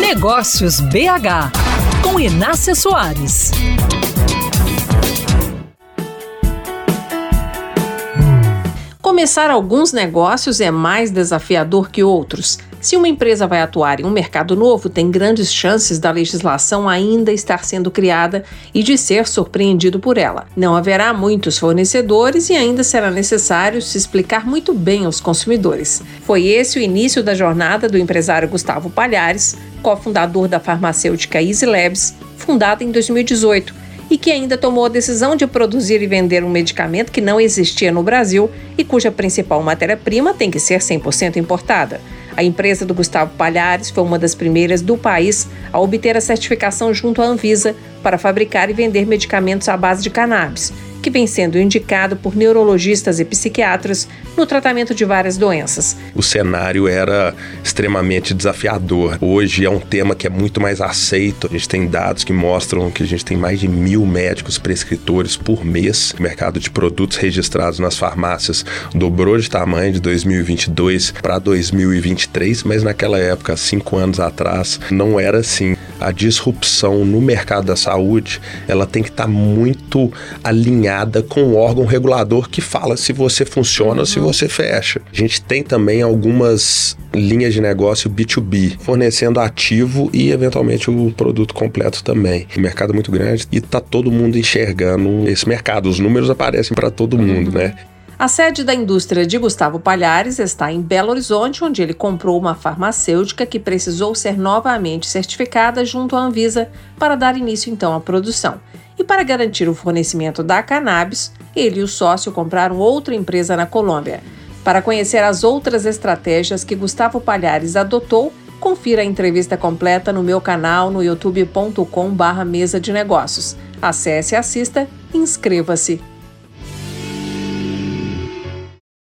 Negócios BH, com Inácia Soares. Começar alguns negócios é mais desafiador que outros. Se uma empresa vai atuar em um mercado novo, tem grandes chances da legislação ainda estar sendo criada e de ser surpreendido por ela. Não haverá muitos fornecedores e ainda será necessário se explicar muito bem aos consumidores. Foi esse o início da jornada do empresário Gustavo Palhares, cofundador da farmacêutica Easy Labs, fundada em 2018 e que ainda tomou a decisão de produzir e vender um medicamento que não existia no Brasil e cuja principal matéria-prima tem que ser 100% importada. A empresa do Gustavo Palhares foi uma das primeiras do país a obter a certificação junto à Anvisa para fabricar e vender medicamentos à base de cannabis que vem sendo indicado por neurologistas e psiquiatras no tratamento de várias doenças. O cenário era extremamente desafiador. Hoje é um tema que é muito mais aceito. A gente tem dados que mostram que a gente tem mais de mil médicos prescritores por mês. O mercado de produtos registrados nas farmácias dobrou de tamanho de 2022 para 2023, mas naquela época, cinco anos atrás, não era assim. A disrupção no mercado da saúde, ela tem que estar tá muito alinhada com o órgão regulador que fala se você funciona ou se uhum. você fecha. A gente tem também algumas linhas de negócio B2B, fornecendo ativo e eventualmente o produto completo também. O mercado é muito grande e tá todo mundo enxergando esse mercado. Os números aparecem para todo mundo, uhum. né? A sede da indústria de Gustavo Palhares está em Belo Horizonte, onde ele comprou uma farmacêutica que precisou ser novamente certificada junto à Anvisa para dar início então à produção. E para garantir o fornecimento da cannabis, ele e o sócio compraram outra empresa na Colômbia. Para conhecer as outras estratégias que Gustavo Palhares adotou, confira a entrevista completa no meu canal no youtube.com/mesa de negócios. Acesse, assista inscreva-se.